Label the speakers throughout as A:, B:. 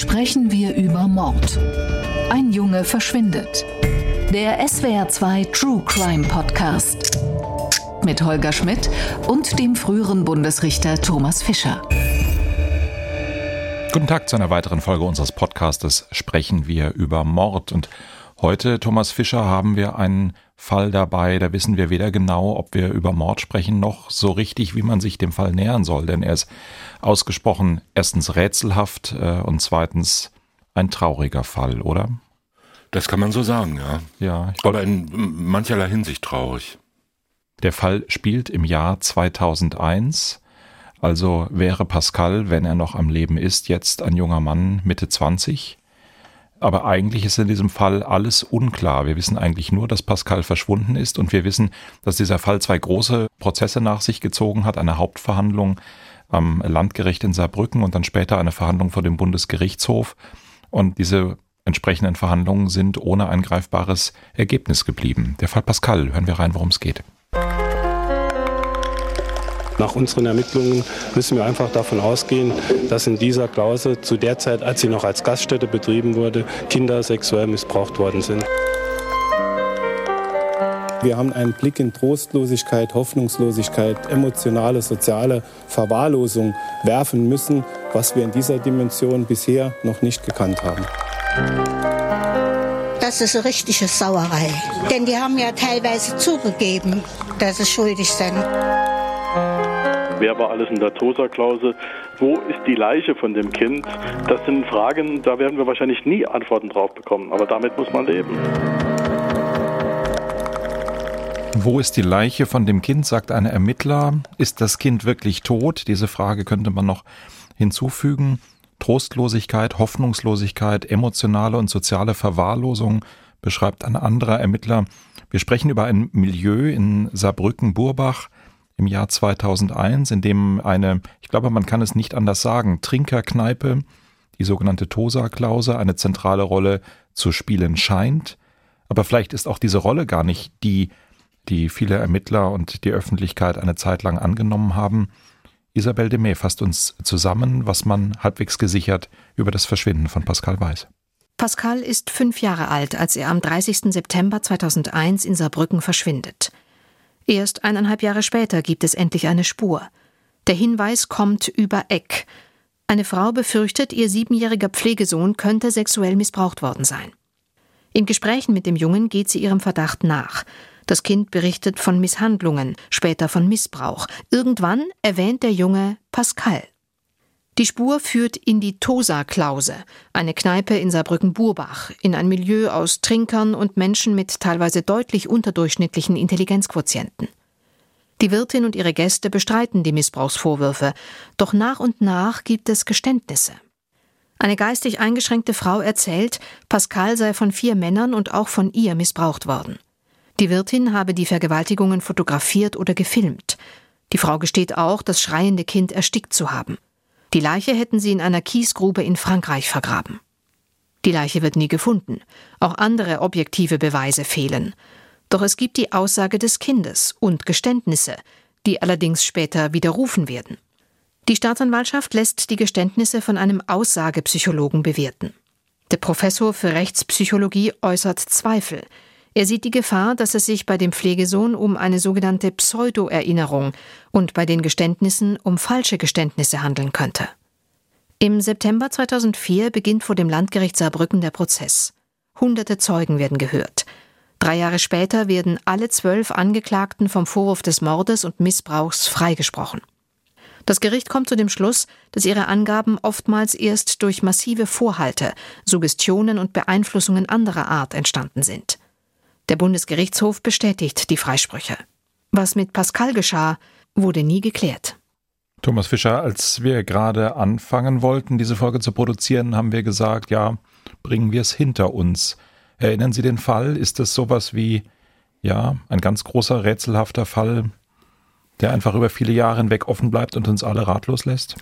A: sprechen wir über Mord. Ein Junge verschwindet. Der SWR2 True Crime Podcast. Mit Holger Schmidt und dem früheren Bundesrichter Thomas Fischer.
B: Guten Tag zu einer weiteren Folge unseres Podcastes Sprechen wir über Mord. Und heute, Thomas Fischer, haben wir einen Fall dabei, da wissen wir weder genau, ob wir über Mord sprechen, noch so richtig, wie man sich dem Fall nähern soll. Denn er ist ausgesprochen erstens rätselhaft äh, und zweitens ein trauriger Fall, oder?
C: Das kann man so sagen, ja.
B: Ja.
C: Aber in mancherlei Hinsicht traurig.
B: Der Fall spielt im Jahr 2001. Also wäre Pascal, wenn er noch am Leben ist, jetzt ein junger Mann Mitte 20. Aber eigentlich ist in diesem Fall alles unklar. Wir wissen eigentlich nur, dass Pascal verschwunden ist und wir wissen, dass dieser Fall zwei große Prozesse nach sich gezogen hat. Eine Hauptverhandlung am Landgericht in Saarbrücken und dann später eine Verhandlung vor dem Bundesgerichtshof. Und diese entsprechenden Verhandlungen sind ohne ein greifbares Ergebnis geblieben. Der Fall Pascal, hören wir rein, worum es geht.
D: Nach unseren Ermittlungen müssen wir einfach davon ausgehen, dass in dieser Klausel zu der Zeit, als sie noch als Gaststätte betrieben wurde, Kinder sexuell missbraucht worden sind. Wir haben einen Blick in Trostlosigkeit, Hoffnungslosigkeit, emotionale, soziale Verwahrlosung werfen müssen, was wir in dieser Dimension bisher noch nicht gekannt haben.
E: Das ist eine richtige Sauerei. Denn die haben ja teilweise zugegeben, dass sie schuldig sind.
F: Wer war alles in der TOSA-Klausel? Wo ist die Leiche von dem Kind? Das sind Fragen, da werden wir wahrscheinlich nie Antworten drauf bekommen. Aber damit muss man leben.
B: Wo ist die Leiche von dem Kind, sagt ein Ermittler. Ist das Kind wirklich tot? Diese Frage könnte man noch hinzufügen. Trostlosigkeit, Hoffnungslosigkeit, emotionale und soziale Verwahrlosung beschreibt ein anderer Ermittler. Wir sprechen über ein Milieu in Saarbrücken-Burbach, im Jahr 2001, in dem eine, ich glaube, man kann es nicht anders sagen, Trinkerkneipe, die sogenannte Tosa-Klause, eine zentrale Rolle zu spielen scheint. Aber vielleicht ist auch diese Rolle gar nicht die, die viele Ermittler und die Öffentlichkeit eine Zeit lang angenommen haben. Isabel Demey fasst uns zusammen, was man halbwegs gesichert über das Verschwinden von Pascal weiß.
G: Pascal ist fünf Jahre alt, als er am 30. September 2001 in Saarbrücken verschwindet. Erst eineinhalb Jahre später gibt es endlich eine Spur. Der Hinweis kommt über Eck. Eine Frau befürchtet, ihr siebenjähriger Pflegesohn könnte sexuell missbraucht worden sein. In Gesprächen mit dem Jungen geht sie ihrem Verdacht nach. Das Kind berichtet von Misshandlungen, später von Missbrauch. Irgendwann erwähnt der Junge Pascal. Die Spur führt in die Tosa-Klause, eine Kneipe in Saarbrücken-Burbach, in ein Milieu aus Trinkern und Menschen mit teilweise deutlich unterdurchschnittlichen Intelligenzquotienten. Die Wirtin und ihre Gäste bestreiten die Missbrauchsvorwürfe, doch nach und nach gibt es Geständnisse. Eine geistig eingeschränkte Frau erzählt, Pascal sei von vier Männern und auch von ihr missbraucht worden. Die Wirtin habe die Vergewaltigungen fotografiert oder gefilmt. Die Frau gesteht auch, das schreiende Kind erstickt zu haben. Die Leiche hätten sie in einer Kiesgrube in Frankreich vergraben. Die Leiche wird nie gefunden. Auch andere objektive Beweise fehlen. Doch es gibt die Aussage des Kindes und Geständnisse, die allerdings später widerrufen werden. Die Staatsanwaltschaft lässt die Geständnisse von einem Aussagepsychologen bewerten. Der Professor für Rechtspsychologie äußert Zweifel. Er sieht die Gefahr, dass es sich bei dem Pflegesohn um eine sogenannte Pseudo-Erinnerung und bei den Geständnissen um falsche Geständnisse handeln könnte. Im September 2004 beginnt vor dem Landgericht Saarbrücken der Prozess. Hunderte Zeugen werden gehört. Drei Jahre später werden alle zwölf Angeklagten vom Vorwurf des Mordes und Missbrauchs freigesprochen. Das Gericht kommt zu dem Schluss, dass ihre Angaben oftmals erst durch massive Vorhalte, Suggestionen und Beeinflussungen anderer Art entstanden sind. Der Bundesgerichtshof bestätigt die Freisprüche. Was mit Pascal geschah, wurde nie geklärt.
B: Thomas Fischer, als wir gerade anfangen wollten, diese Folge zu produzieren, haben wir gesagt, ja, bringen wir es hinter uns. Erinnern Sie den Fall? Ist das sowas wie, ja, ein ganz großer, rätselhafter Fall, der einfach über viele Jahre hinweg offen bleibt und uns alle ratlos lässt?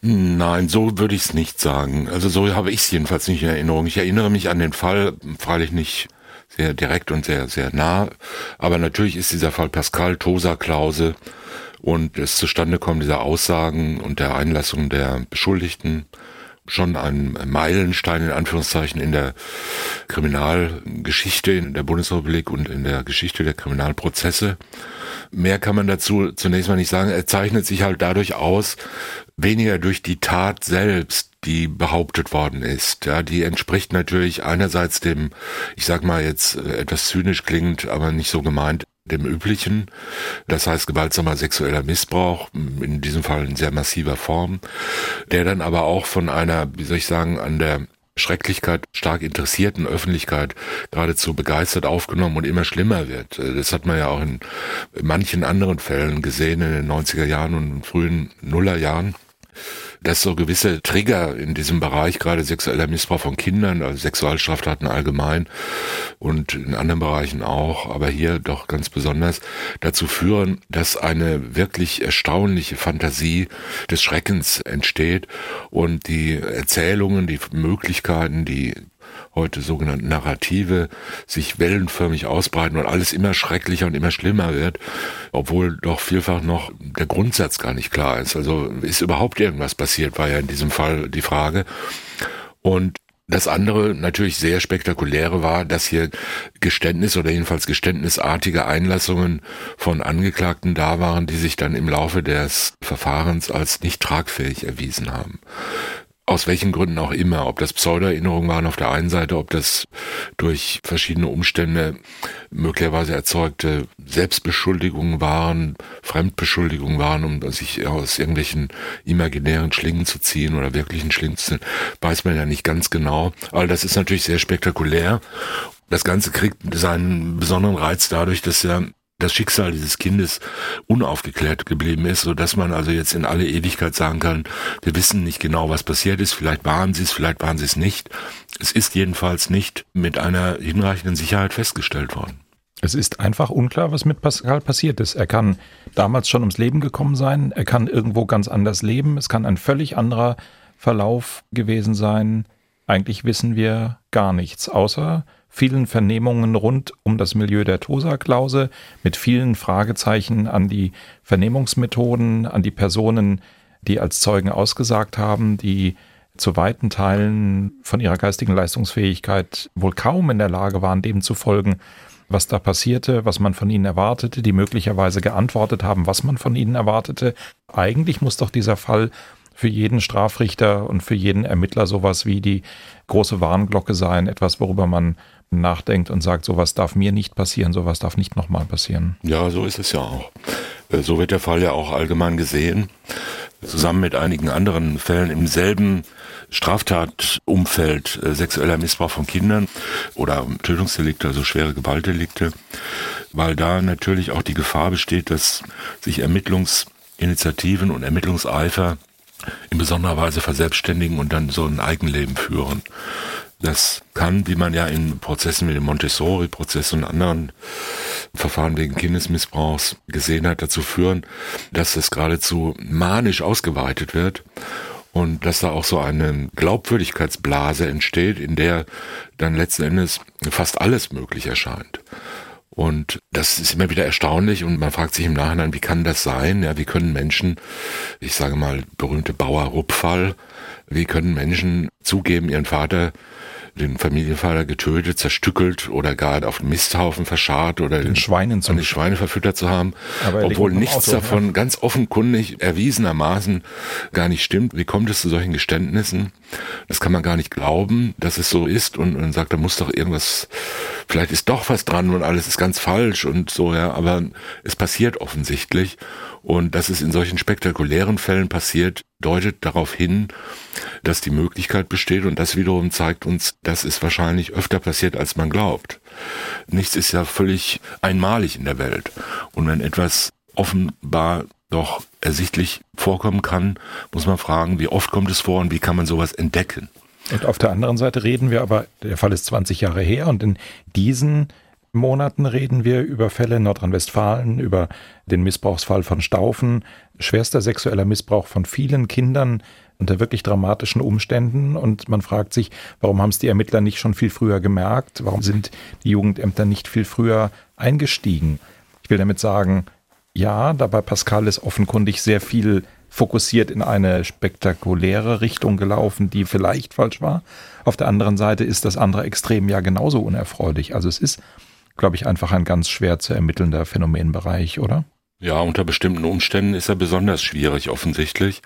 C: Nein, so würde ich es nicht sagen. Also so habe ich es jedenfalls nicht in Erinnerung. Ich erinnere mich an den Fall, freilich nicht sehr direkt und sehr, sehr nah. Aber natürlich ist dieser Fall Pascal Tosa-Klause und das Zustandekommen dieser Aussagen und der Einlassung der Beschuldigten schon ein Meilenstein in Anführungszeichen in der Kriminalgeschichte in der Bundesrepublik und in der Geschichte der Kriminalprozesse. Mehr kann man dazu zunächst mal nicht sagen. Er zeichnet sich halt dadurch aus, weniger durch die Tat selbst, die behauptet worden ist. Ja, die entspricht natürlich einerseits dem, ich sag mal jetzt äh, etwas zynisch klingt, aber nicht so gemeint, dem üblichen. Das heißt gewaltsamer sexueller Missbrauch, in diesem Fall in sehr massiver Form, der dann aber auch von einer, wie soll ich sagen, an der Schrecklichkeit stark interessierten Öffentlichkeit geradezu begeistert aufgenommen und immer schlimmer wird. Das hat man ja auch in manchen anderen Fällen gesehen in den 90er Jahren und frühen Nullerjahren dass so gewisse Trigger in diesem Bereich, gerade sexueller Missbrauch von Kindern, also Sexualstraftaten allgemein und in anderen Bereichen auch, aber hier doch ganz besonders, dazu führen, dass eine wirklich erstaunliche Fantasie des Schreckens entsteht und die Erzählungen, die Möglichkeiten, die heute sogenannten Narrative sich wellenförmig ausbreiten und alles immer schrecklicher und immer schlimmer wird, obwohl doch vielfach noch der Grundsatz gar nicht klar ist. Also ist überhaupt irgendwas passiert, war ja in diesem Fall die Frage. Und das andere natürlich sehr spektakuläre war, dass hier Geständnis oder jedenfalls geständnisartige Einlassungen von Angeklagten da waren, die sich dann im Laufe des Verfahrens als nicht tragfähig erwiesen haben aus welchen Gründen auch immer, ob das Pseudo-Erinnerungen waren auf der einen Seite, ob das durch verschiedene Umstände möglicherweise erzeugte Selbstbeschuldigungen waren, Fremdbeschuldigungen waren, um sich aus irgendwelchen imaginären Schlingen zu ziehen oder wirklichen Schlingen zu ziehen, weiß man ja nicht ganz genau. Aber das ist natürlich sehr spektakulär. Das Ganze kriegt seinen besonderen Reiz dadurch, dass ja das Schicksal dieses Kindes unaufgeklärt geblieben ist, so man also jetzt in alle Ewigkeit sagen kann, wir wissen nicht genau, was passiert ist, vielleicht waren sie es, vielleicht waren sie es nicht. Es ist jedenfalls nicht mit einer hinreichenden Sicherheit festgestellt worden.
B: Es ist einfach unklar, was mit Pascal passiert ist. Er kann damals schon ums Leben gekommen sein, er kann irgendwo ganz anders leben, es kann ein völlig anderer Verlauf gewesen sein. Eigentlich wissen wir gar nichts, außer vielen Vernehmungen rund um das Milieu der Tosa-Klause, mit vielen Fragezeichen an die Vernehmungsmethoden, an die Personen, die als Zeugen ausgesagt haben, die zu weiten Teilen von ihrer geistigen Leistungsfähigkeit wohl kaum in der Lage waren, dem zu folgen, was da passierte, was man von ihnen erwartete, die möglicherweise geantwortet haben, was man von ihnen erwartete. Eigentlich muss doch dieser Fall für jeden Strafrichter und für jeden Ermittler sowas wie die große Warnglocke sein, etwas, worüber man nachdenkt und sagt, sowas darf mir nicht passieren, sowas darf nicht nochmal passieren.
C: Ja, so ist es ja auch. Äh, so wird der Fall ja auch allgemein gesehen. Zusammen mit einigen anderen Fällen im selben Straftatumfeld äh, sexueller Missbrauch von Kindern oder Tötungsdelikte, also schwere Gewaltdelikte, weil da natürlich auch die Gefahr besteht, dass sich Ermittlungsinitiativen und Ermittlungseifer in besonderer Weise verselbstständigen und dann so ein Eigenleben führen. Das kann, wie man ja in Prozessen wie dem Montessori-Prozess und anderen Verfahren wegen Kindesmissbrauchs gesehen hat, dazu führen, dass es geradezu manisch ausgeweitet wird und dass da auch so eine Glaubwürdigkeitsblase entsteht, in der dann letzten Endes fast alles möglich erscheint. Und das ist immer wieder erstaunlich und man fragt sich im Nachhinein, wie kann das sein? Ja, wie können Menschen, ich sage mal, berühmte Bauer-Rupp-Fall, wie können Menschen zugeben, ihren Vater den Familienvater getötet, zerstückelt oder gar auf Misthaufen verscharrt oder
B: den Schweinen
C: an die Schweine verfüttert zu haben, obwohl nichts Auto, davon ja. ganz offenkundig erwiesenermaßen gar nicht stimmt. Wie kommt es zu solchen Geständnissen? Das kann man gar nicht glauben, dass es so ist und man sagt, da muss doch irgendwas, vielleicht ist doch was dran und alles ist ganz falsch und so, ja, aber es passiert offensichtlich und dass es in solchen spektakulären Fällen passiert, deutet darauf hin, dass die Möglichkeit besteht und das wiederum zeigt uns, dass es wahrscheinlich öfter passiert, als man glaubt. Nichts ist ja völlig einmalig in der Welt. Und wenn etwas offenbar doch ersichtlich vorkommen kann, muss man fragen, wie oft kommt es vor und wie kann man sowas entdecken?
B: Und auf der anderen Seite reden wir aber, der Fall ist 20 Jahre her und in diesen Monaten reden wir über Fälle in Nordrhein-Westfalen, über den Missbrauchsfall von Staufen, schwerster sexueller Missbrauch von vielen Kindern unter wirklich dramatischen Umständen. Und man fragt sich, warum haben es die Ermittler nicht schon viel früher gemerkt? Warum sind die Jugendämter nicht viel früher eingestiegen? Ich will damit sagen, ja, da bei Pascal ist offenkundig sehr viel fokussiert in eine spektakuläre Richtung gelaufen, die vielleicht falsch war. Auf der anderen Seite ist das andere Extrem ja genauso unerfreulich. Also es ist, glaube ich, einfach ein ganz schwer zu ermittelnder Phänomenbereich, oder?
C: Ja, unter bestimmten Umständen ist er besonders schwierig offensichtlich.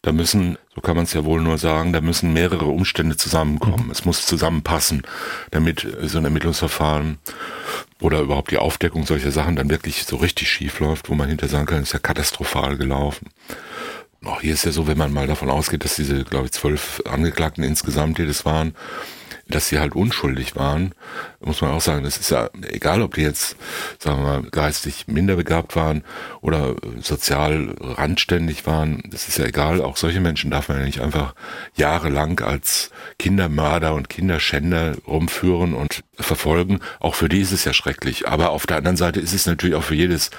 C: Da müssen, so kann man es ja wohl nur sagen, da müssen mehrere Umstände zusammenkommen. Mhm. Es muss zusammenpassen, damit so ein Ermittlungsverfahren oder überhaupt die Aufdeckung solcher Sachen dann wirklich so richtig schief läuft, wo man hinterher sagen kann, ist ja katastrophal gelaufen. Auch hier ist ja so, wenn man mal davon ausgeht, dass diese, glaube ich, zwölf Angeklagten insgesamt, die das waren, dass sie halt unschuldig waren, muss man auch sagen, das ist ja egal, ob die jetzt, sagen wir mal, geistig minderbegabt waren oder sozial randständig waren, das ist ja egal, auch solche Menschen darf man ja nicht einfach jahrelang als Kindermörder und Kinderschänder rumführen und verfolgen. Auch für die ist es ja schrecklich. Aber auf der anderen Seite ist es natürlich auch für jedes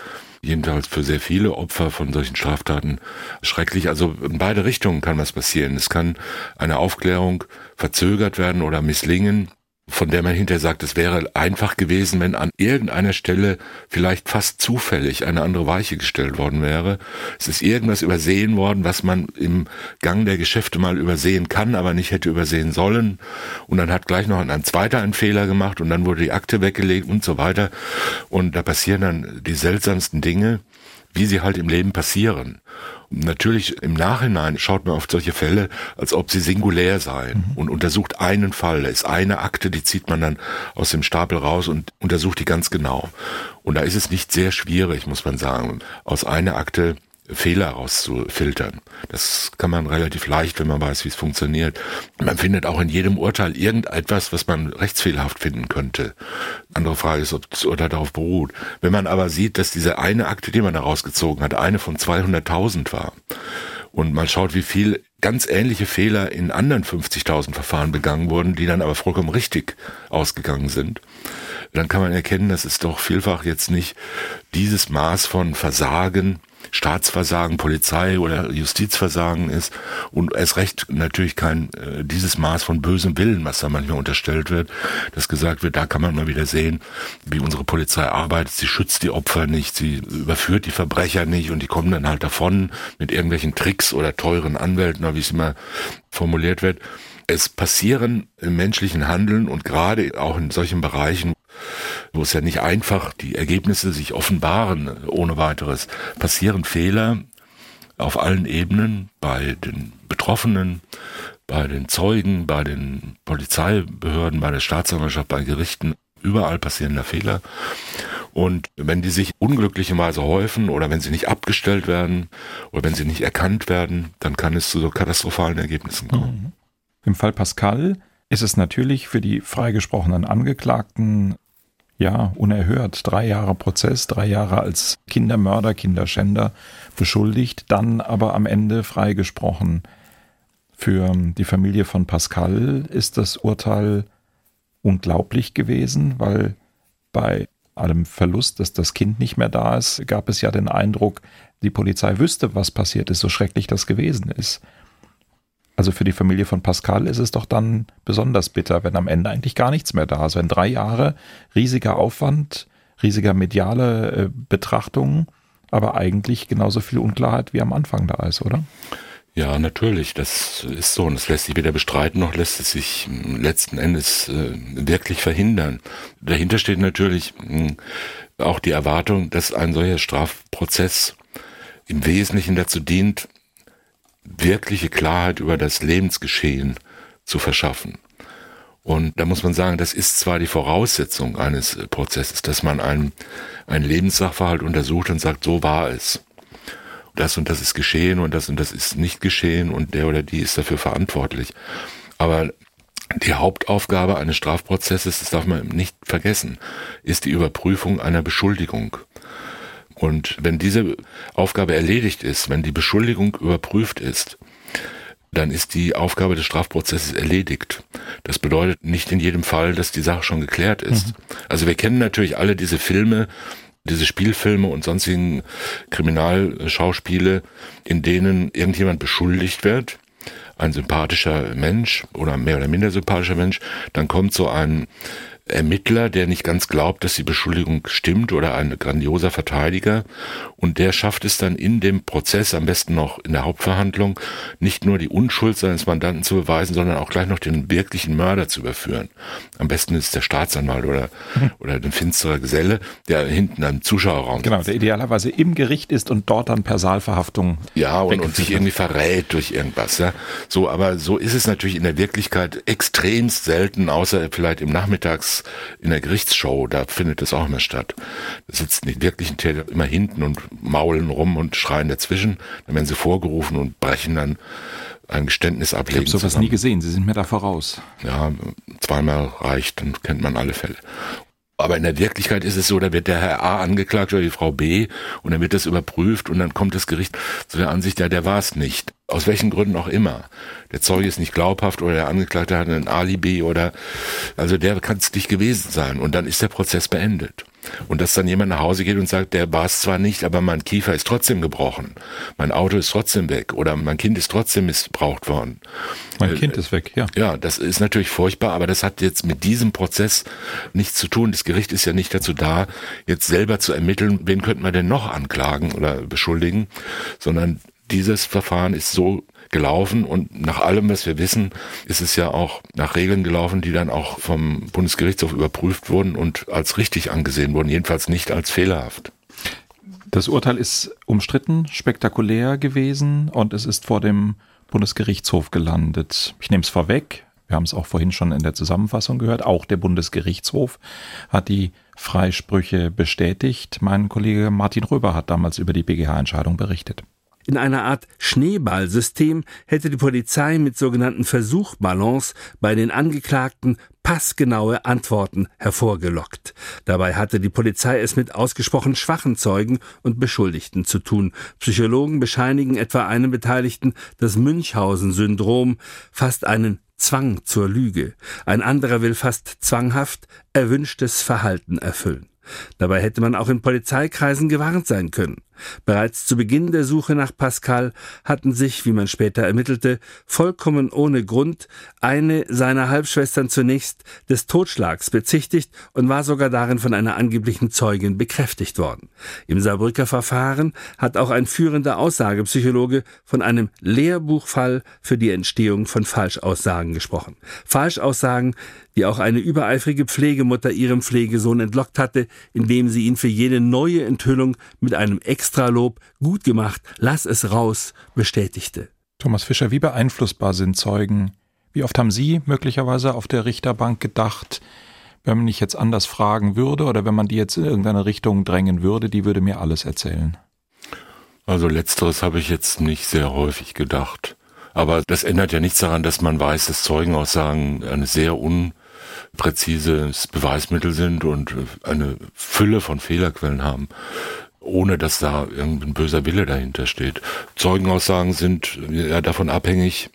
C: jedenfalls für sehr viele Opfer von solchen Straftaten schrecklich. Also in beide Richtungen kann was passieren. Es kann eine Aufklärung verzögert werden oder misslingen von der man hinterher sagt, es wäre einfach gewesen, wenn an irgendeiner Stelle vielleicht fast zufällig eine andere Weiche gestellt worden wäre. Es ist irgendwas übersehen worden, was man im Gang der Geschäfte mal übersehen kann, aber nicht hätte übersehen sollen. Und dann hat gleich noch ein zweiter einen Fehler gemacht und dann wurde die Akte weggelegt und so weiter. Und da passieren dann die seltsamsten Dinge, wie sie halt im Leben passieren. Natürlich im Nachhinein schaut man auf solche Fälle, als ob sie singulär seien mhm. und untersucht einen Fall. Da ist eine Akte, die zieht man dann aus dem Stapel raus und untersucht die ganz genau. Und da ist es nicht sehr schwierig, muss man sagen, aus einer Akte Fehler rauszufiltern. Das kann man relativ leicht, wenn man weiß, wie es funktioniert. Man findet auch in jedem Urteil irgendetwas, was man rechtsfehlerhaft finden könnte. Andere Frage ist, ob das Urteil darauf beruht. Wenn man aber sieht, dass diese eine Akte, die man da rausgezogen hat, eine von 200.000 war, und man schaut, wie viel ganz ähnliche Fehler in anderen 50.000 Verfahren begangen wurden, die dann aber vollkommen richtig ausgegangen sind, dann kann man erkennen, dass es doch vielfach jetzt nicht dieses Maß von Versagen Staatsversagen, Polizei oder Justizversagen ist und erst recht natürlich kein äh, dieses Maß von bösem Willen, was da manchmal unterstellt wird, dass gesagt wird, da kann man mal wieder sehen, wie unsere Polizei arbeitet. Sie schützt die Opfer nicht, sie überführt die Verbrecher nicht und die kommen dann halt davon mit irgendwelchen Tricks oder teuren Anwälten, wie es immer formuliert wird. Es passieren im menschlichen Handeln und gerade auch in solchen Bereichen, wo es ja nicht einfach die Ergebnisse sich offenbaren ohne weiteres, passieren Fehler auf allen Ebenen bei den Betroffenen, bei den Zeugen, bei den Polizeibehörden, bei der Staatsanwaltschaft, bei Gerichten. Überall passieren da Fehler. Und wenn die sich unglücklicherweise häufen oder wenn sie nicht abgestellt werden oder wenn sie nicht erkannt werden, dann kann es zu so katastrophalen Ergebnissen kommen. Mhm.
B: Im Fall Pascal ist es natürlich für die freigesprochenen Angeklagten ja, unerhört. Drei Jahre Prozess, drei Jahre als Kindermörder, Kinderschänder beschuldigt, dann aber am Ende freigesprochen. Für die Familie von Pascal ist das Urteil unglaublich gewesen, weil bei allem Verlust, dass das Kind nicht mehr da ist, gab es ja den Eindruck, die Polizei wüsste, was passiert ist, so schrecklich das gewesen ist. Also für die Familie von Pascal ist es doch dann besonders bitter, wenn am Ende eigentlich gar nichts mehr da ist. Wenn drei Jahre riesiger Aufwand, riesiger mediale äh, Betrachtung, aber eigentlich genauso viel Unklarheit wie am Anfang da ist, oder?
C: Ja, natürlich, das ist so und das lässt sich weder bestreiten noch lässt es sich letzten Endes äh, wirklich verhindern. Dahinter steht natürlich mh, hm, auch die Erwartung, dass ein solcher Strafprozess im Wesentlichen dazu dient, wirkliche Klarheit über das Lebensgeschehen zu verschaffen. Und da muss man sagen, das ist zwar die Voraussetzung eines Prozesses, dass man einen, einen Lebenssachverhalt untersucht und sagt, so war es. Das und das ist geschehen und das und das ist nicht geschehen und der oder die ist dafür verantwortlich. Aber die Hauptaufgabe eines Strafprozesses, das darf man nicht vergessen, ist die Überprüfung einer Beschuldigung. Und wenn diese Aufgabe erledigt ist, wenn die Beschuldigung überprüft ist, dann ist die Aufgabe des Strafprozesses erledigt. Das bedeutet nicht in jedem Fall, dass die Sache schon geklärt ist. Mhm. Also wir kennen natürlich alle diese Filme, diese Spielfilme und sonstigen Kriminalschauspiele, in denen irgendjemand beschuldigt wird, ein sympathischer Mensch oder mehr oder minder sympathischer Mensch, dann kommt so ein Ermittler, der nicht ganz glaubt, dass die Beschuldigung stimmt oder ein grandioser Verteidiger. Und der schafft es dann in dem Prozess, am besten noch in der Hauptverhandlung, nicht nur die Unschuld seines Mandanten zu beweisen, sondern auch gleich noch den wirklichen Mörder zu überführen. Am besten ist der Staatsanwalt oder, mhm. oder ein finsterer Geselle, der hinten am Zuschauerraum
B: Genau, der idealerweise im Gericht ist und dort dann per Saalverhaftung.
C: Ja, und, und sich irgendwie verrät durch irgendwas. Ja. So, aber so ist es natürlich in der Wirklichkeit extremst selten, außer vielleicht im Nachmittags in der Gerichtsshow, da findet es auch immer statt. Da sitzen die wirklichen Täter immer hinten und maulen rum und schreien dazwischen. Dann werden sie vorgerufen und brechen dann ein Geständnis ablegen.
B: Ich habe sowas zusammen. nie gesehen, Sie sind mir da voraus.
C: Ja, zweimal reicht, dann kennt man alle Fälle. Aber in der Wirklichkeit ist es so, da wird der Herr A angeklagt oder die Frau B und dann wird das überprüft und dann kommt das Gericht zu der Ansicht, ja, der war es nicht. Aus welchen Gründen auch immer. Der Zeuge ist nicht glaubhaft oder der Angeklagte hat ein Alibi oder, also der kann es nicht gewesen sein und dann ist der Prozess beendet. Und dass dann jemand nach Hause geht und sagt, der war es zwar nicht, aber mein Kiefer ist trotzdem gebrochen, mein Auto ist trotzdem weg oder mein Kind ist trotzdem missbraucht worden.
B: Mein äh, Kind ist weg, ja.
C: Ja, das ist natürlich furchtbar, aber das hat jetzt mit diesem Prozess nichts zu tun. Das Gericht ist ja nicht dazu da, jetzt selber zu ermitteln, wen könnten wir denn noch anklagen oder beschuldigen, sondern dieses Verfahren ist so gelaufen und nach allem, was wir wissen, ist es ja auch nach Regeln gelaufen, die dann auch vom Bundesgerichtshof überprüft wurden und als richtig angesehen wurden, jedenfalls nicht als fehlerhaft.
B: Das Urteil ist umstritten, spektakulär gewesen und es ist vor dem Bundesgerichtshof gelandet. Ich nehme es vorweg, wir haben es auch vorhin schon in der Zusammenfassung gehört, auch der Bundesgerichtshof hat die Freisprüche bestätigt. Mein Kollege Martin Röber hat damals über die BGH-Entscheidung berichtet.
H: In einer Art Schneeballsystem hätte die Polizei mit sogenannten Versuchballons bei den Angeklagten passgenaue Antworten hervorgelockt. Dabei hatte die Polizei es mit ausgesprochen schwachen Zeugen und Beschuldigten zu tun. Psychologen bescheinigen etwa einem Beteiligten das Münchhausen-Syndrom, fast einen Zwang zur Lüge. Ein anderer will fast zwanghaft erwünschtes Verhalten erfüllen. Dabei hätte man auch in Polizeikreisen gewarnt sein können. Bereits zu Beginn der Suche nach Pascal hatten sich, wie man später ermittelte, vollkommen ohne Grund eine seiner Halbschwestern zunächst des Totschlags bezichtigt und war sogar darin von einer angeblichen Zeugin bekräftigt worden. Im Saarbrücker Verfahren hat auch ein führender Aussagepsychologe von einem Lehrbuchfall für die Entstehung von Falschaussagen gesprochen. Falschaussagen, die auch eine übereifrige Pflegemutter ihrem Pflegesohn entlockt hatte, indem sie ihn für jede neue Enthüllung mit einem Extralob, gut gemacht, lass es raus, bestätigte.
B: Thomas Fischer, wie beeinflussbar sind Zeugen? Wie oft haben Sie möglicherweise auf der Richterbank gedacht, wenn man mich jetzt anders fragen würde oder wenn man die jetzt in irgendeine Richtung drängen würde, die würde mir alles erzählen?
C: Also letzteres habe ich jetzt nicht sehr häufig gedacht. Aber das ändert ja nichts daran, dass man weiß, dass Zeugenaussagen eine sehr unpräzises Beweismittel sind und eine Fülle von Fehlerquellen haben ohne dass da irgendein böser Wille dahinter steht. Zeugenaussagen sind ja davon abhängig,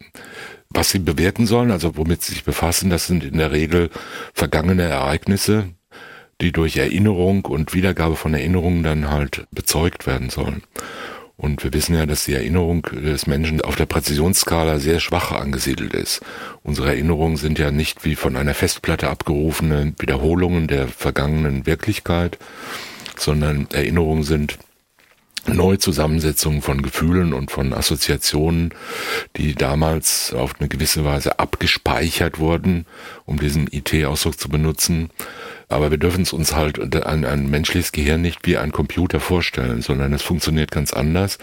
C: was sie bewerten sollen, also womit sie sich befassen. Das sind in der Regel vergangene Ereignisse, die durch Erinnerung und Wiedergabe von Erinnerungen dann halt bezeugt werden sollen. Und wir wissen ja, dass die Erinnerung des Menschen auf der Präzisionsskala sehr schwach angesiedelt ist. Unsere Erinnerungen sind ja nicht wie von einer Festplatte abgerufene Wiederholungen der vergangenen Wirklichkeit, sondern Erinnerungen sind Neuzusammensetzungen von Gefühlen und von Assoziationen, die damals auf eine gewisse Weise abgespeichert wurden, um diesen IT-Ausdruck zu benutzen. Aber wir dürfen es uns halt ein, ein menschliches Gehirn nicht wie ein Computer vorstellen, sondern es funktioniert ganz anders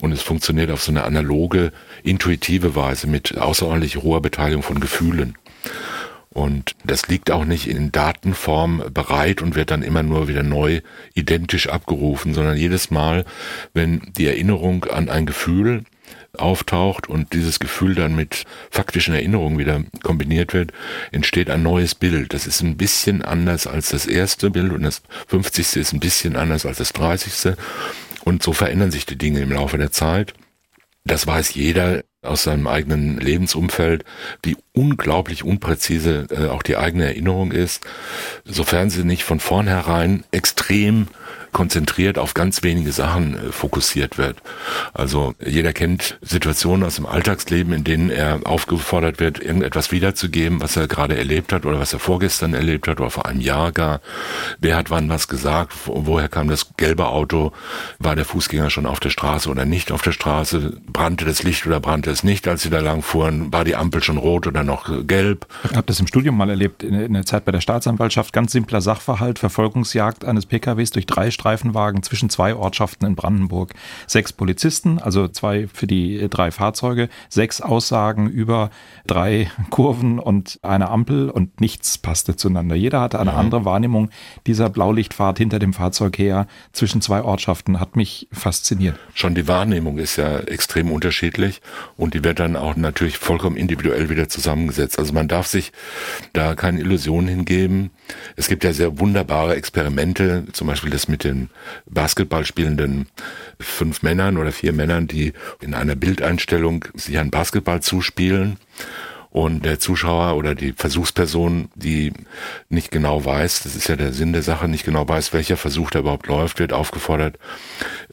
C: und es funktioniert auf so eine analoge, intuitive Weise mit außerordentlich hoher Beteiligung von Gefühlen. Und das liegt auch nicht in Datenform bereit und wird dann immer nur wieder neu identisch abgerufen, sondern jedes Mal, wenn die Erinnerung an ein Gefühl auftaucht und dieses Gefühl dann mit faktischen Erinnerungen wieder kombiniert wird, entsteht ein neues Bild. Das ist ein bisschen anders als das erste Bild und das 50. ist ein bisschen anders als das 30. Und so verändern sich die Dinge im Laufe der Zeit. Das weiß jeder aus seinem eigenen Lebensumfeld, wie unglaublich unpräzise äh, auch die eigene Erinnerung ist, sofern sie nicht von vornherein extrem konzentriert auf ganz wenige Sachen äh, fokussiert wird. Also jeder kennt Situationen aus dem Alltagsleben, in denen er aufgefordert wird, irgendetwas wiederzugeben, was er gerade erlebt hat oder was er vorgestern erlebt hat oder vor einem Jahr gar. Wer hat wann was gesagt? Woher kam das gelbe Auto? War der Fußgänger schon auf der Straße oder nicht auf der Straße? Brannte das Licht oder brannte es nicht, als sie da lang fuhren? War die Ampel schon rot oder noch gelb?
B: Ich habe das im Studium mal erlebt, in der Zeit bei der Staatsanwaltschaft. Ganz simpler Sachverhalt, Verfolgungsjagd eines PKWs durch drei Streifenwagen zwischen zwei Ortschaften in Brandenburg. Sechs Polizisten, also zwei für die drei Fahrzeuge, sechs Aussagen über drei Kurven und eine Ampel und nichts passte zueinander. Jeder hatte eine ja. andere Wahrnehmung dieser Blaulichtfahrt hinter dem Fahrzeug her zwischen zwei Ortschaften. Hat mich fasziniert.
C: Schon die Wahrnehmung ist ja extrem unterschiedlich und die wird dann auch natürlich vollkommen individuell wieder zusammengesetzt. Also man darf sich da keine Illusionen hingeben. Es gibt ja sehr wunderbare Experimente, zum Beispiel das mit den Basketball spielenden fünf Männern oder vier Männern, die in einer Bildeinstellung sich einen Basketball zuspielen und der Zuschauer oder die Versuchsperson, die nicht genau weiß, das ist ja der Sinn der Sache, nicht genau weiß, welcher Versuch da überhaupt läuft, wird aufgefordert,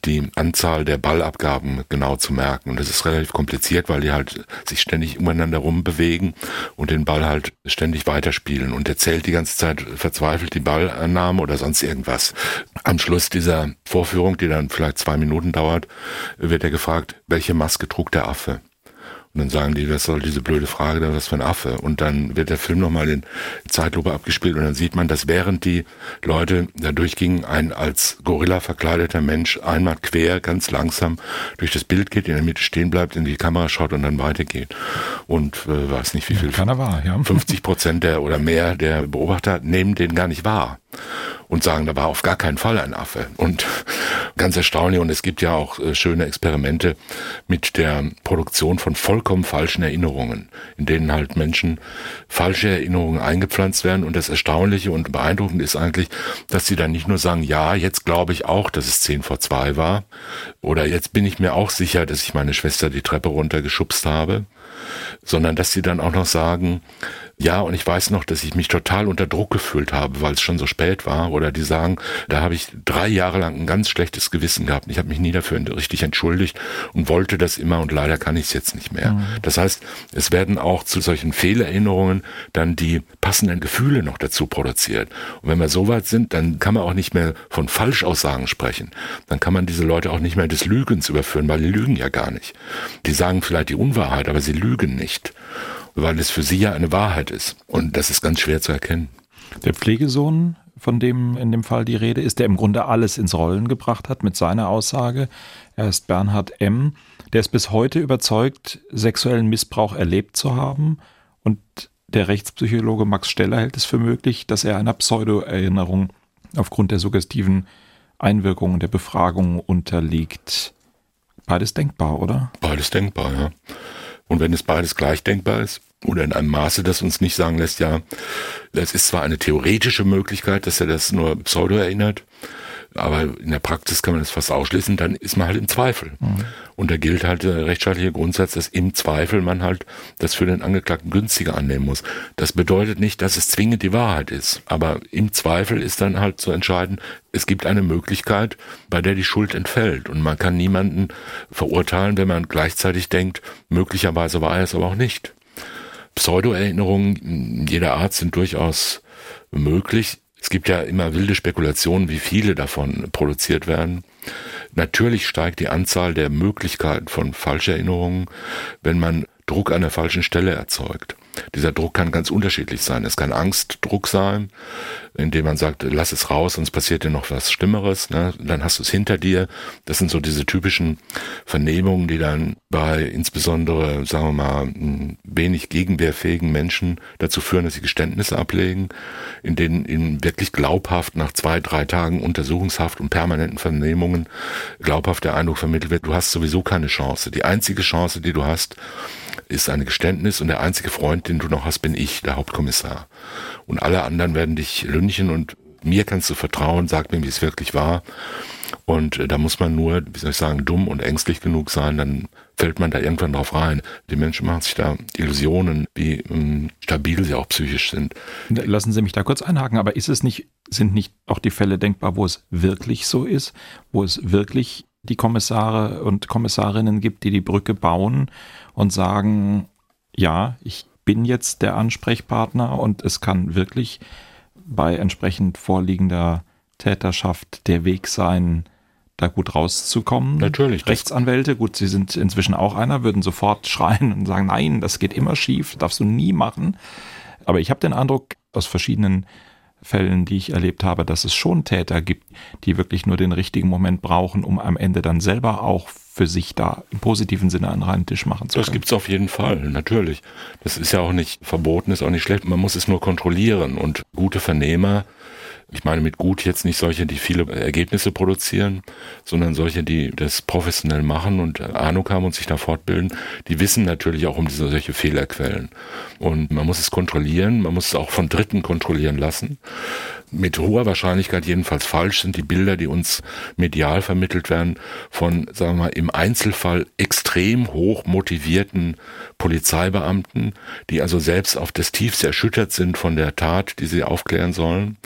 C: die Anzahl der Ballabgaben genau zu merken. Und das ist relativ kompliziert, weil die halt sich ständig umeinander rumbewegen und den Ball halt ständig weiterspielen. Und der zählt die ganze Zeit verzweifelt die Ballannahme oder sonst irgendwas. Am Schluss dieser Vorführung, die dann vielleicht zwei Minuten dauert, wird er gefragt, welche Maske trug der Affe? Und dann sagen die, was soll diese blöde Frage da, was für ein Affe? Und dann wird der Film nochmal in Zeitlupe abgespielt und dann sieht man, dass während die Leute da durchgingen, ein als Gorilla verkleideter Mensch einmal quer, ganz langsam durch das Bild geht, in der Mitte stehen bleibt, in die Kamera schaut und dann weitergeht. Und äh, weiß nicht, wie viel.
B: Keiner war, ja.
C: 50 Prozent der oder mehr der Beobachter nehmen den gar nicht wahr und sagen, da war auf gar keinen Fall ein Affe. Und ganz erstaunlich, und es gibt ja auch äh, schöne Experimente mit der Produktion von vollkommen falschen Erinnerungen, in denen halt Menschen falsche Erinnerungen eingepflanzt werden. Und das Erstaunliche und Beeindruckende ist eigentlich, dass sie dann nicht nur sagen, ja, jetzt glaube ich auch, dass es zehn vor zwei war, oder jetzt bin ich mir auch sicher, dass ich meine Schwester die Treppe runtergeschubst habe, sondern dass sie dann auch noch sagen, ja, und ich weiß noch, dass ich mich total unter Druck gefühlt habe, weil es schon so spät war. Oder die sagen, da habe ich drei Jahre lang ein ganz schlechtes Gewissen gehabt. Ich habe mich nie dafür richtig entschuldigt und wollte das immer und leider kann ich es jetzt nicht mehr. Mhm. Das heißt, es werden auch zu solchen Fehlerinnerungen dann die passenden Gefühle noch dazu produziert. Und wenn wir so weit sind, dann kann man auch nicht mehr von Falschaussagen sprechen. Dann kann man diese Leute auch nicht mehr des Lügens überführen, weil die lügen ja gar nicht. Die sagen vielleicht die Unwahrheit, aber sie lügen nicht weil es für sie ja eine Wahrheit ist. Und das ist ganz schwer zu erkennen.
B: Der Pflegesohn, von dem in dem Fall die Rede ist, der im Grunde alles ins Rollen gebracht hat mit seiner Aussage. Er ist Bernhard M., der ist bis heute überzeugt, sexuellen Missbrauch erlebt zu haben. Und der Rechtspsychologe Max Steller hält es für möglich, dass er einer Pseudo-Erinnerung aufgrund der suggestiven Einwirkungen der Befragung unterliegt. Beides denkbar, oder?
C: Beides denkbar, ja. Und wenn es beides gleich denkbar ist, oder in einem Maße, das uns nicht sagen lässt, ja, das ist zwar eine theoretische Möglichkeit, dass er das nur pseudo erinnert, aber in der Praxis kann man das fast ausschließen, dann ist man halt im Zweifel. Mhm. Und da gilt halt der rechtsstaatliche Grundsatz, dass im Zweifel man halt das für den Angeklagten günstiger annehmen muss. Das bedeutet nicht, dass es zwingend die Wahrheit ist, aber im Zweifel ist dann halt zu entscheiden, es gibt eine Möglichkeit, bei der die Schuld entfällt. Und man kann niemanden verurteilen, wenn man gleichzeitig denkt, möglicherweise war er es aber auch nicht. Pseudo-Erinnerungen jeder Art sind durchaus möglich. Es gibt ja immer wilde Spekulationen, wie viele davon produziert werden. Natürlich steigt die Anzahl der Möglichkeiten von Falscherinnerungen, wenn man Druck an der falschen Stelle erzeugt. Dieser Druck kann ganz unterschiedlich sein. Es kann Angstdruck sein, indem man sagt, lass es raus, sonst passiert dir noch was Schlimmeres. Ne? Dann hast du es hinter dir. Das sind so diese typischen Vernehmungen, die dann bei insbesondere, sagen wir mal, wenig gegenwehrfähigen Menschen dazu führen, dass sie Geständnisse ablegen, in denen ihnen wirklich glaubhaft nach zwei, drei Tagen Untersuchungshaft und permanenten Vernehmungen glaubhaft der Eindruck vermittelt wird, du hast sowieso keine Chance. Die einzige Chance, die du hast, ist ein Geständnis und der einzige Freund, den du noch hast, bin ich, der Hauptkommissar. Und alle anderen werden dich lünchen und mir kannst du vertrauen, sag mir, wie es wirklich war. Und äh, da muss man nur, wie soll ich sagen, dumm und ängstlich genug sein, dann fällt man da irgendwann drauf rein. Die Menschen machen sich da Illusionen, wie ähm, stabil sie auch psychisch sind.
B: Lassen Sie mich da kurz einhaken, aber ist es nicht, sind nicht auch die Fälle denkbar, wo es wirklich so ist, wo es wirklich die Kommissare und Kommissarinnen gibt, die die Brücke bauen und sagen, ja, ich bin jetzt der Ansprechpartner und es kann wirklich bei entsprechend vorliegender Täterschaft der Weg sein, da gut rauszukommen.
C: Natürlich.
B: Rechtsanwälte, gut, Sie sind inzwischen auch einer, würden sofort schreien und sagen, nein, das geht immer schief, darfst du nie machen. Aber ich habe den Eindruck aus verschiedenen Fällen, die ich erlebt habe, dass es schon Täter gibt, die wirklich nur den richtigen Moment brauchen, um am Ende dann selber auch für sich da im positiven Sinne einen reinen Tisch machen zu können.
C: Das gibt's auf jeden Fall, natürlich. Das ist ja auch nicht verboten, ist auch nicht schlecht. Man muss es nur kontrollieren und gute Vernehmer ich meine mit gut jetzt nicht solche, die viele Ergebnisse produzieren, sondern solche, die das professionell machen und Ahnung haben und sich da fortbilden. Die wissen natürlich auch um diese solche Fehlerquellen. Und man muss es kontrollieren, man muss es auch von Dritten kontrollieren lassen. Mit hoher Wahrscheinlichkeit jedenfalls falsch sind die Bilder, die uns medial vermittelt werden von, sagen wir mal, im Einzelfall extrem hoch motivierten Polizeibeamten, die also selbst auf das Tiefste erschüttert sind von der Tat, die sie aufklären sollen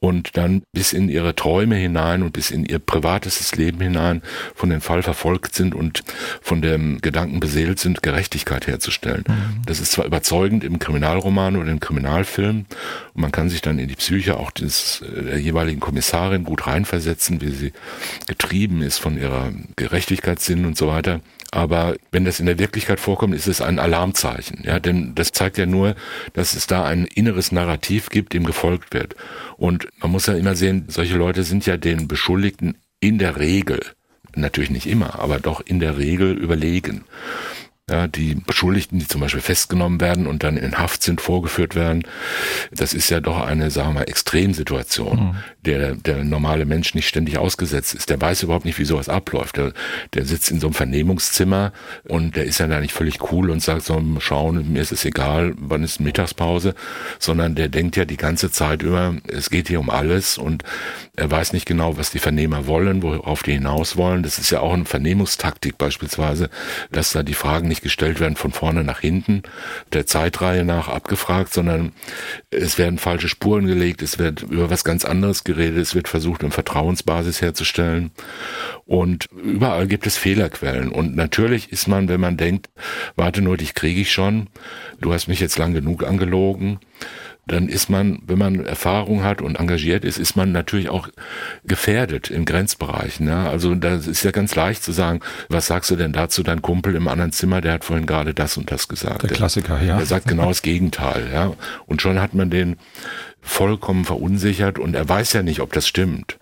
C: und dann bis in ihre Träume hinein und bis in ihr privates Leben hinein von dem Fall verfolgt sind und von dem Gedanken beseelt sind, Gerechtigkeit herzustellen. Mhm. Das ist zwar überzeugend im Kriminalroman oder im Kriminalfilm und man kann sich dann in die Psyche auch des, äh, der jeweiligen Kommissarin gut reinversetzen, wie sie getrieben ist von ihrer Gerechtigkeitssinn und so weiter. Aber wenn das in der Wirklichkeit vorkommt, ist es ein Alarmzeichen. Ja, denn das zeigt ja nur, dass es da ein inneres Narrativ gibt, dem gefolgt wird. Und man muss ja immer sehen, solche Leute sind ja den Beschuldigten in der Regel, natürlich nicht immer, aber doch in der Regel überlegen ja, die Beschuldigten, die zum Beispiel festgenommen werden und dann in Haft sind, vorgeführt werden, das ist ja doch eine, sagen wir mal, Extremsituation, mhm. der der normale Mensch nicht ständig ausgesetzt ist. Der weiß überhaupt nicht, wie sowas abläuft. Der, der sitzt in so einem Vernehmungszimmer und der ist ja da nicht völlig cool und sagt so, schauen, mir ist es egal, wann ist Mittagspause, sondern der denkt ja die ganze Zeit über, es geht hier um alles und er weiß nicht genau, was die Vernehmer wollen, worauf die hinaus wollen. Das ist ja auch eine Vernehmungstaktik beispielsweise, dass da die Fragen nicht gestellt werden von vorne nach hinten, der Zeitreihe nach abgefragt, sondern es werden falsche Spuren gelegt, es wird über was ganz anderes geredet, es wird versucht, eine Vertrauensbasis herzustellen. Und überall gibt es Fehlerquellen. Und natürlich ist man, wenn man denkt, warte nur, dich kriege ich schon, du hast mich jetzt lang genug angelogen, dann ist man, wenn man Erfahrung hat und engagiert ist, ist man natürlich auch gefährdet in Grenzbereichen. Ja? Also da ist ja ganz leicht zu sagen, was sagst du denn dazu, dein Kumpel im anderen Zimmer, der hat vorhin gerade das und das gesagt.
B: Der Klassiker, ja.
C: Der sagt genau das Gegenteil. Ja? Und schon hat man den vollkommen verunsichert und er weiß ja nicht, ob das stimmt.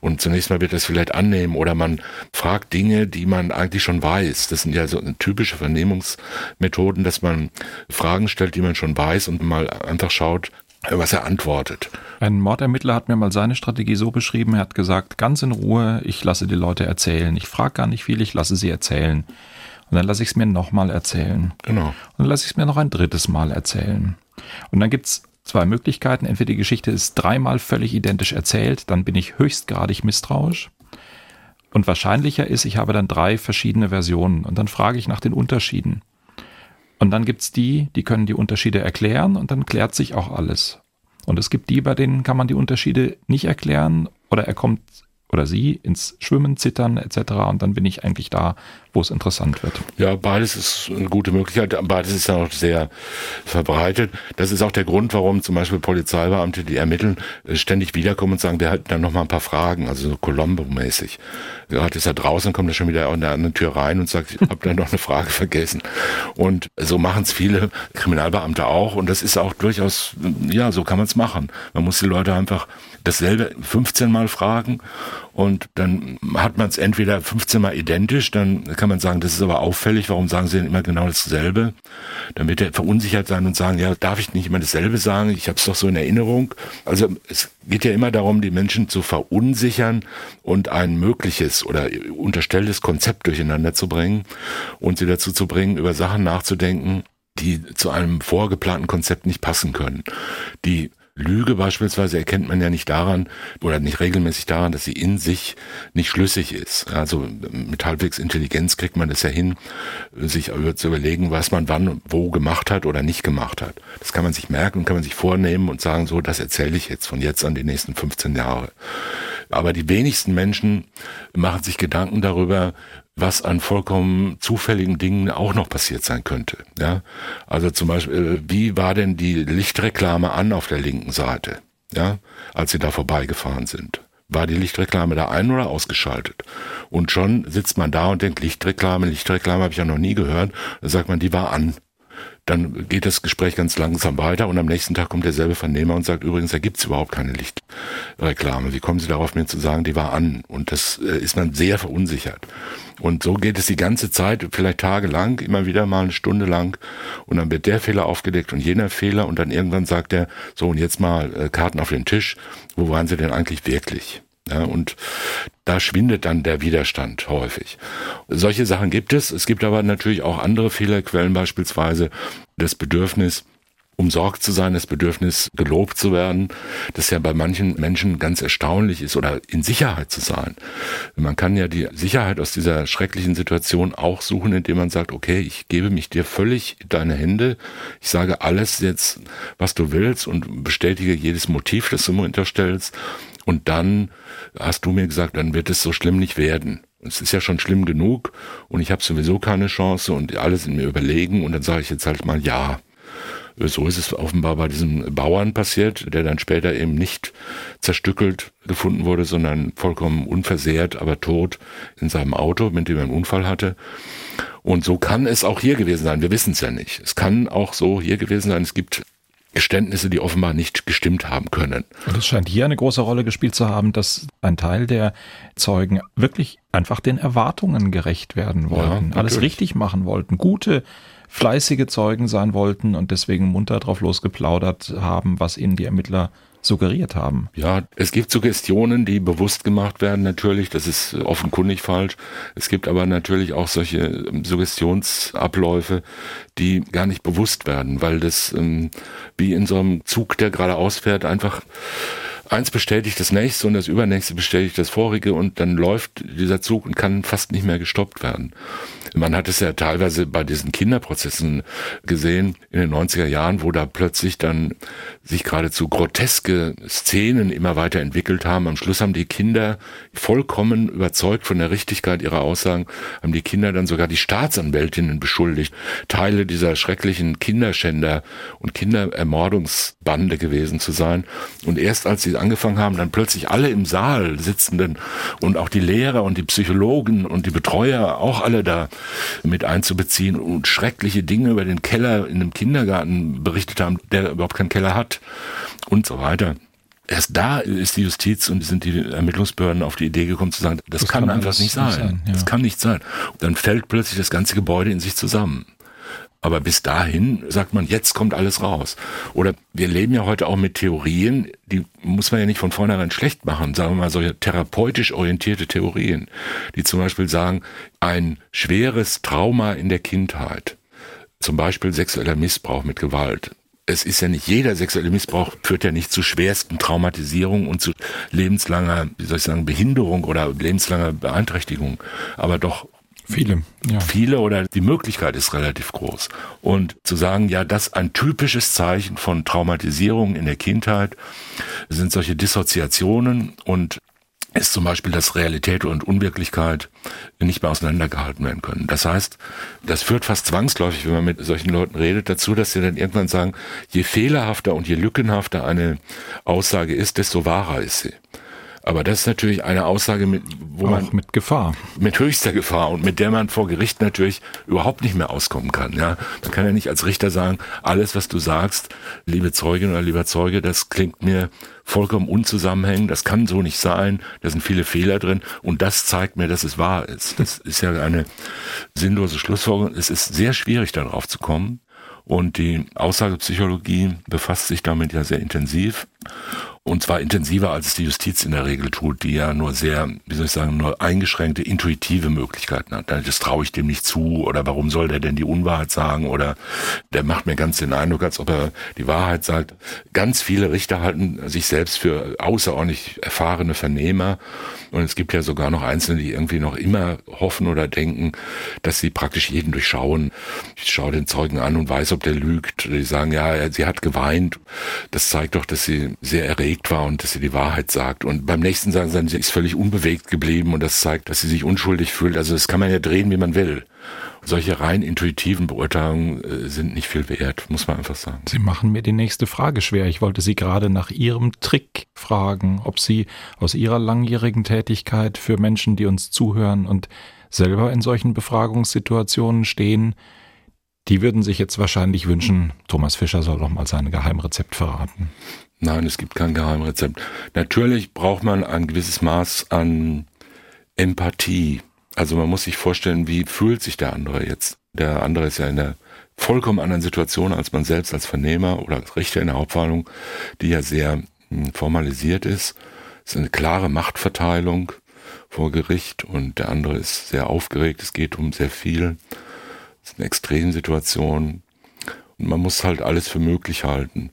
C: Und zunächst mal wird das vielleicht annehmen oder man fragt Dinge, die man eigentlich schon weiß. Das sind ja so typische Vernehmungsmethoden, dass man Fragen stellt, die man schon weiß und mal einfach schaut, was er antwortet.
B: Ein Mordermittler hat mir mal seine Strategie so beschrieben, er hat gesagt, ganz in Ruhe, ich lasse die Leute erzählen. Ich frage gar nicht viel, ich lasse sie erzählen. Und dann lasse ich es mir nochmal erzählen.
C: Genau. Und
B: dann lasse ich es mir noch ein drittes Mal erzählen. Und dann gibt's zwei Möglichkeiten. Entweder die Geschichte ist dreimal völlig identisch erzählt, dann bin ich höchstgradig misstrauisch. Und wahrscheinlicher ist, ich habe dann drei verschiedene Versionen und dann frage ich nach den Unterschieden. Und dann gibt's die, die können die Unterschiede erklären und dann klärt sich auch alles. Und es gibt die, bei denen kann man die Unterschiede nicht erklären oder er kommt oder sie ins Schwimmen, Zittern etc. Und dann bin ich eigentlich da, wo es interessant wird.
C: Ja, beides ist eine gute Möglichkeit. Beides ist ja auch sehr verbreitet. Das ist auch der Grund, warum zum Beispiel Polizeibeamte, die ermitteln, ständig wiederkommen und sagen, wir halten dann noch mal ein paar Fragen, also so Colombo-mäßig. Gerade ist er draußen, kommt er schon wieder an der anderen Tür rein und sagt, ich habe dann noch eine Frage vergessen. Und so machen es viele Kriminalbeamte auch. Und das ist auch durchaus, ja, so kann man es machen. Man muss die Leute einfach dasselbe 15 Mal fragen und dann hat man es entweder 15 Mal identisch, dann kann man sagen, das ist aber auffällig, warum sagen sie denn immer genau dasselbe? Dann wird er verunsichert sein und sagen, ja, darf ich nicht immer dasselbe sagen? Ich habe es doch so in Erinnerung. Also es geht ja immer darum, die Menschen zu verunsichern und ein mögliches oder unterstelltes Konzept durcheinander zu bringen und sie dazu zu bringen, über Sachen nachzudenken, die zu einem vorgeplanten Konzept nicht passen können, die Lüge beispielsweise erkennt man ja nicht daran oder nicht regelmäßig daran, dass sie in sich nicht schlüssig ist. Also mit halbwegs Intelligenz kriegt man das ja hin, sich zu überlegen, was man wann wo gemacht hat oder nicht gemacht hat. Das kann man sich merken und kann man sich vornehmen und sagen, so, das erzähle ich jetzt von jetzt an die nächsten 15 Jahre. Aber die wenigsten Menschen machen sich Gedanken darüber, was an vollkommen zufälligen Dingen auch noch passiert sein könnte. Ja, also zum Beispiel, wie war denn die Lichtreklame an auf der linken Seite? Ja, als sie da vorbeigefahren sind. War die Lichtreklame da ein- oder ausgeschaltet? Und schon sitzt man da und denkt, Lichtreklame, Lichtreklame habe ich ja noch nie gehört. Da sagt man, die war an. Dann geht das Gespräch ganz langsam weiter und am nächsten Tag kommt derselbe Vernehmer und sagt, übrigens, da gibt's überhaupt keine Lichtreklame. Wie kommen Sie darauf, mir zu sagen, die war an? Und das äh, ist man sehr verunsichert. Und so geht es die ganze Zeit, vielleicht tagelang, immer wieder mal eine Stunde lang. Und dann wird der Fehler aufgedeckt und jener Fehler. Und dann irgendwann sagt er, so und jetzt mal äh, Karten auf den Tisch. Wo waren Sie denn eigentlich wirklich? Ja, und da schwindet dann der Widerstand häufig. Solche Sachen gibt es. Es gibt aber natürlich auch andere Fehlerquellen, beispielsweise das Bedürfnis, umsorgt zu sein, das Bedürfnis, gelobt zu werden, das ja bei manchen Menschen ganz erstaunlich ist oder in Sicherheit zu sein. Man kann ja die Sicherheit aus dieser schrecklichen Situation auch suchen, indem man sagt, okay, ich gebe mich dir völlig in deine Hände, ich sage alles jetzt, was du willst und bestätige jedes Motiv, das du mir unterstellst und dann hast du mir gesagt, dann wird es so schlimm nicht werden. Es ist ja schon schlimm genug und ich habe sowieso keine Chance und alle sind mir überlegen und dann sage ich jetzt halt mal ja. So ist es offenbar bei diesem Bauern passiert, der dann später eben nicht zerstückelt gefunden wurde, sondern vollkommen unversehrt, aber tot in seinem Auto, mit dem er einen Unfall hatte. Und so kann es auch hier gewesen sein. Wir wissen es ja nicht. Es kann auch so hier gewesen sein. Es gibt Geständnisse, die offenbar nicht gestimmt haben können.
B: Und es scheint hier eine große Rolle gespielt zu haben, dass ein Teil der Zeugen wirklich einfach den Erwartungen gerecht werden wollten, ja, alles richtig machen wollten, gute, fleißige Zeugen sein wollten und deswegen munter drauf losgeplaudert haben, was ihnen die Ermittler suggeriert haben.
C: Ja, es gibt Suggestionen, die bewusst gemacht werden, natürlich, das ist offenkundig falsch. Es gibt aber natürlich auch solche ähm, Suggestionsabläufe, die gar nicht bewusst werden, weil das ähm, wie in so einem Zug, der geradeaus fährt, einfach eins bestätigt das nächste und das übernächste bestätigt das vorige und dann läuft dieser Zug und kann fast nicht mehr gestoppt werden. Man hat es ja teilweise bei diesen Kinderprozessen gesehen in den 90er Jahren, wo da plötzlich dann sich geradezu groteske Szenen immer weiter entwickelt haben. Am Schluss haben die Kinder vollkommen überzeugt von der Richtigkeit ihrer Aussagen, haben die Kinder dann sogar die Staatsanwältinnen beschuldigt, Teile dieser schrecklichen Kinderschänder und Kinderermordungsbande gewesen zu sein. Und erst als sie angefangen haben, dann plötzlich alle im Saal sitzenden und auch die Lehrer und die Psychologen und die Betreuer auch alle da mit einzubeziehen und schreckliche Dinge über den Keller in einem Kindergarten berichtet haben, der überhaupt keinen Keller hat und so weiter. Erst da ist die Justiz und sind die Ermittlungsbehörden auf die Idee gekommen zu sagen, das, das kann, kann einfach nicht sein. sein ja. Das kann nicht sein. Dann fällt plötzlich das ganze Gebäude in sich zusammen. Aber bis dahin sagt man, jetzt kommt alles raus. Oder wir leben ja heute auch mit Theorien, die muss man ja nicht von vornherein schlecht machen, sagen wir mal solche therapeutisch orientierte Theorien, die zum Beispiel sagen, ein schweres Trauma in der Kindheit, zum Beispiel sexueller Missbrauch mit Gewalt, es ist ja nicht jeder sexuelle Missbrauch führt ja nicht zu schwersten Traumatisierungen und zu lebenslanger, wie soll ich sagen, Behinderung oder lebenslanger Beeinträchtigung, aber doch
B: Viele,
C: ja. Viele oder die Möglichkeit ist relativ groß. Und zu sagen, ja, das ein typisches Zeichen von Traumatisierung in der Kindheit sind solche Dissoziationen und ist zum Beispiel, dass Realität und Unwirklichkeit nicht mehr auseinandergehalten werden können. Das heißt, das führt fast zwangsläufig, wenn man mit solchen Leuten redet, dazu, dass sie dann irgendwann sagen, je fehlerhafter und je lückenhafter eine Aussage ist, desto wahrer ist sie. Aber das ist natürlich eine Aussage, mit, wo
B: Auch
C: man
B: mit Gefahr,
C: mit höchster Gefahr und mit der man vor Gericht natürlich überhaupt nicht mehr auskommen kann. Ja, man kann ja nicht als Richter sagen, alles, was du sagst, liebe Zeugin oder lieber Zeuge, das klingt mir vollkommen unzusammenhängend. Das kann so nicht sein. Da sind viele Fehler drin und das zeigt mir, dass es wahr ist. Das ist ja eine sinnlose Schlussfolgerung. Es ist sehr schwierig, darauf zu kommen. Und die Aussagepsychologie befasst sich damit ja sehr intensiv. Und zwar intensiver, als es die Justiz in der Regel tut, die ja nur sehr, wie soll ich sagen, nur eingeschränkte intuitive Möglichkeiten hat. Das traue ich dem nicht zu oder warum soll der denn die Unwahrheit sagen oder der macht mir ganz den Eindruck, als ob er die Wahrheit sagt. Ganz viele Richter halten sich selbst für außerordentlich erfahrene Vernehmer und es gibt ja sogar noch Einzelne, die irgendwie noch immer hoffen oder denken, dass sie praktisch jeden durchschauen. Ich schaue den Zeugen an und weiß, ob der lügt. Die sagen, ja, sie hat geweint. Das zeigt doch, dass sie sehr erregt bewegt war und dass sie die Wahrheit sagt. Und beim nächsten sagen sie, sie ist völlig unbewegt geblieben und das zeigt, dass sie sich unschuldig fühlt. Also das kann man ja drehen, wie man will. Solche rein intuitiven Beurteilungen äh, sind nicht viel wert, muss man einfach sagen.
B: Sie machen mir die nächste Frage schwer. Ich wollte Sie gerade nach Ihrem Trick fragen, ob Sie aus Ihrer langjährigen Tätigkeit für Menschen, die uns zuhören und selber in solchen Befragungssituationen stehen, die würden sich jetzt wahrscheinlich wünschen, Thomas Fischer soll doch mal sein Geheimrezept verraten.
C: Nein, es gibt kein Geheimrezept. Natürlich braucht man ein gewisses Maß an Empathie. Also man muss sich vorstellen, wie fühlt sich der andere jetzt? Der andere ist ja in der vollkommen anderen Situation als man selbst als Vernehmer oder als Richter in der Hauptverhandlung, die ja sehr hm, formalisiert ist. Es ist eine klare Machtverteilung vor Gericht und der andere ist sehr aufgeregt. Es geht um sehr viel. Es ist eine Extremsituation. Und man muss halt alles für möglich halten.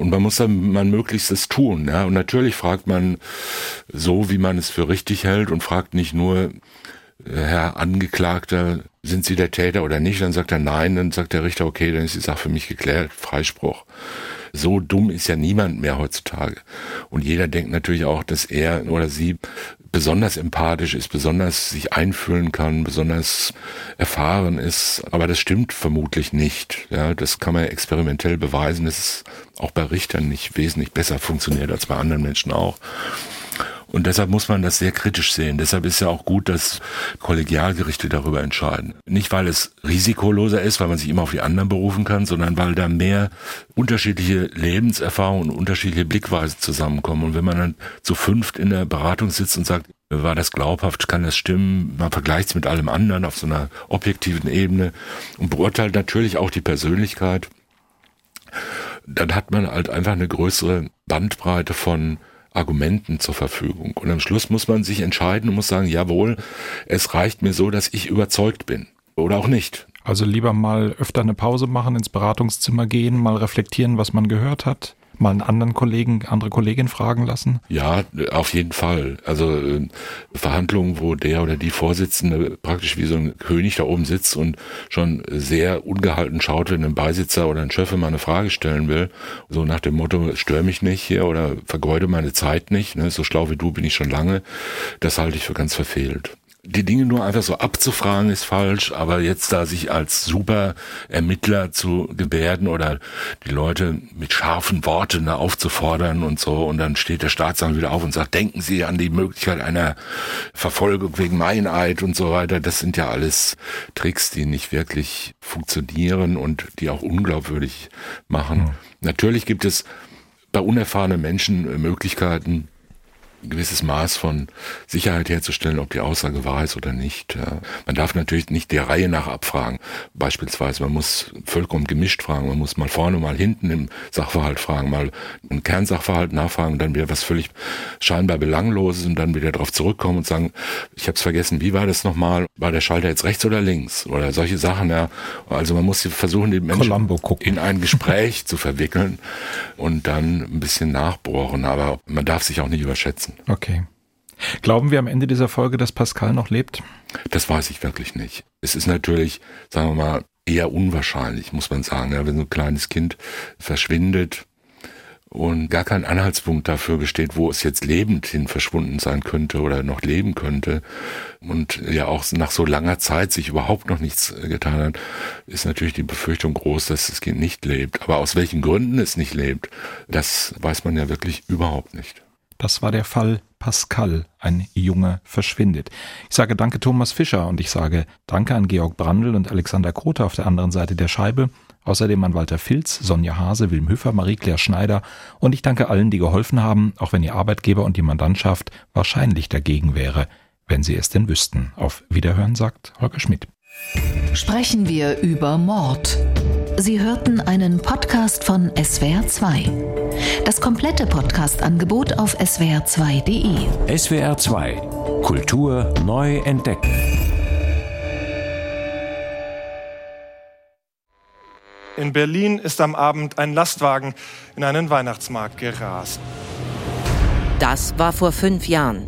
C: Und man muss dann man Möglichstes tun. Ja? Und natürlich fragt man so, wie man es für richtig hält und fragt nicht nur, äh, Herr Angeklagter, sind Sie der Täter oder nicht? Dann sagt er nein, dann sagt der Richter, okay, dann ist die Sache für mich geklärt, Freispruch. So dumm ist ja niemand mehr heutzutage. Und jeder denkt natürlich auch, dass er oder sie besonders empathisch ist, besonders sich einfühlen kann, besonders erfahren ist. Aber das stimmt vermutlich nicht. Ja, das kann man experimentell beweisen, dass es auch bei Richtern nicht wesentlich besser funktioniert als bei anderen Menschen auch. Und deshalb muss man das sehr kritisch sehen. Deshalb ist ja auch gut, dass Kollegialgerichte darüber entscheiden. Nicht, weil es risikoloser ist, weil man sich immer auf die anderen berufen kann, sondern weil da mehr unterschiedliche Lebenserfahrungen und unterschiedliche Blickweisen zusammenkommen. Und wenn man dann zu fünft in der Beratung sitzt und sagt, war das glaubhaft, kann das stimmen, man vergleicht es mit allem anderen auf so einer objektiven Ebene und beurteilt natürlich auch die Persönlichkeit, dann hat man halt einfach eine größere Bandbreite von Argumenten zur Verfügung. Und am Schluss muss man sich entscheiden und muss sagen, jawohl, es reicht mir so, dass ich überzeugt bin. Oder auch nicht.
B: Also lieber mal öfter eine Pause machen, ins Beratungszimmer gehen, mal reflektieren, was man gehört hat mal einen anderen Kollegen, andere Kollegin fragen lassen?
C: Ja, auf jeden Fall. Also äh, Verhandlungen, wo der oder die Vorsitzende praktisch wie so ein König da oben sitzt und schon sehr ungehalten schaut, wenn ein Beisitzer oder ein Chef mal eine Frage stellen will. So nach dem Motto, stör mich nicht hier oder vergeude meine Zeit nicht. Ne? So schlau wie du bin ich schon lange. Das halte ich für ganz verfehlt die Dinge nur einfach so abzufragen ist falsch, aber jetzt da sich als super Ermittler zu gebärden oder die Leute mit scharfen Worten da aufzufordern und so und dann steht der Staatsanwalt wieder auf und sagt, denken Sie an die Möglichkeit einer Verfolgung wegen Meineid und so weiter. Das sind ja alles Tricks, die nicht wirklich funktionieren und die auch unglaubwürdig machen. Mhm. Natürlich gibt es bei unerfahrenen Menschen Möglichkeiten, gewisses Maß von Sicherheit herzustellen, ob die Aussage wahr ist oder nicht. Man darf natürlich nicht der Reihe nach abfragen. Beispielsweise, man muss vollkommen gemischt fragen, man muss mal vorne, mal hinten im Sachverhalt fragen, mal einen Kernsachverhalt nachfragen, dann wieder was völlig scheinbar Belangloses und dann wieder darauf zurückkommen und sagen, ich habe es vergessen, wie war das nochmal? War der Schalter jetzt rechts oder links? Oder solche Sachen, ja. Also man muss versuchen, die Menschen in ein Gespräch zu verwickeln und dann ein bisschen nachbohren, aber man darf sich auch nicht überschätzen lassen.
B: Okay. Glauben wir am Ende dieser Folge, dass Pascal noch lebt?
C: Das weiß ich wirklich nicht. Es ist natürlich, sagen wir mal, eher unwahrscheinlich, muss man sagen. Ja, wenn so ein kleines Kind verschwindet und gar kein Anhaltspunkt dafür besteht, wo es jetzt lebend hin verschwunden sein könnte oder noch leben könnte und ja auch nach so langer Zeit sich überhaupt noch nichts getan hat, ist natürlich die Befürchtung groß, dass das Kind nicht lebt. Aber aus welchen Gründen es nicht lebt, das weiß man ja wirklich überhaupt nicht.
B: Das war der Fall Pascal, ein Junge verschwindet. Ich sage danke Thomas Fischer und ich sage danke an Georg Brandl und Alexander Krote auf der anderen Seite der Scheibe. Außerdem an Walter Filz, Sonja Hase, Wilm Höfer, Marie-Claire Schneider und ich danke allen, die geholfen haben, auch wenn Ihr Arbeitgeber und die Mandantschaft wahrscheinlich dagegen wäre, wenn sie es denn wüssten. Auf Wiederhören sagt Holger Schmidt.
A: Sprechen wir über Mord. Sie hörten einen Podcast von SWR2. Das komplette Podcast-Angebot auf swr2.de.
I: SWR2 Kultur neu entdecken.
J: In Berlin ist am Abend ein Lastwagen in einen Weihnachtsmarkt gerast.
K: Das war vor fünf Jahren.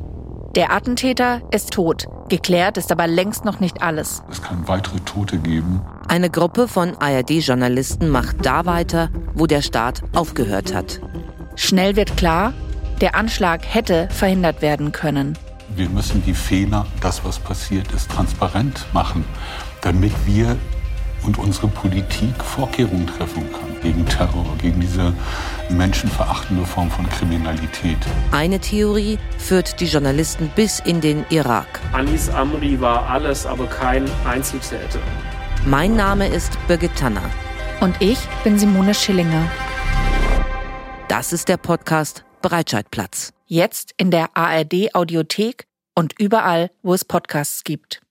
L: Der Attentäter ist tot. Geklärt ist aber längst noch nicht alles.
M: Es kann weitere Tote geben.
K: Eine Gruppe von ARD-Journalisten macht da weiter, wo der Staat aufgehört hat.
L: Schnell wird klar, der Anschlag hätte verhindert werden können.
M: Wir müssen die Fehler, das was passiert ist, transparent machen, damit wir und unsere Politik Vorkehrungen treffen kann gegen Terror, gegen diese menschenverachtende Form von Kriminalität.
K: Eine Theorie führt die Journalisten bis in den Irak.
N: Anis Amri war alles, aber kein Einzeltäter.
K: Mein Name ist Birgit Tanner.
L: Und ich bin Simone Schillinger.
K: Das ist der Podcast Breitscheidplatz.
L: Jetzt in der ARD Audiothek und überall, wo es Podcasts gibt.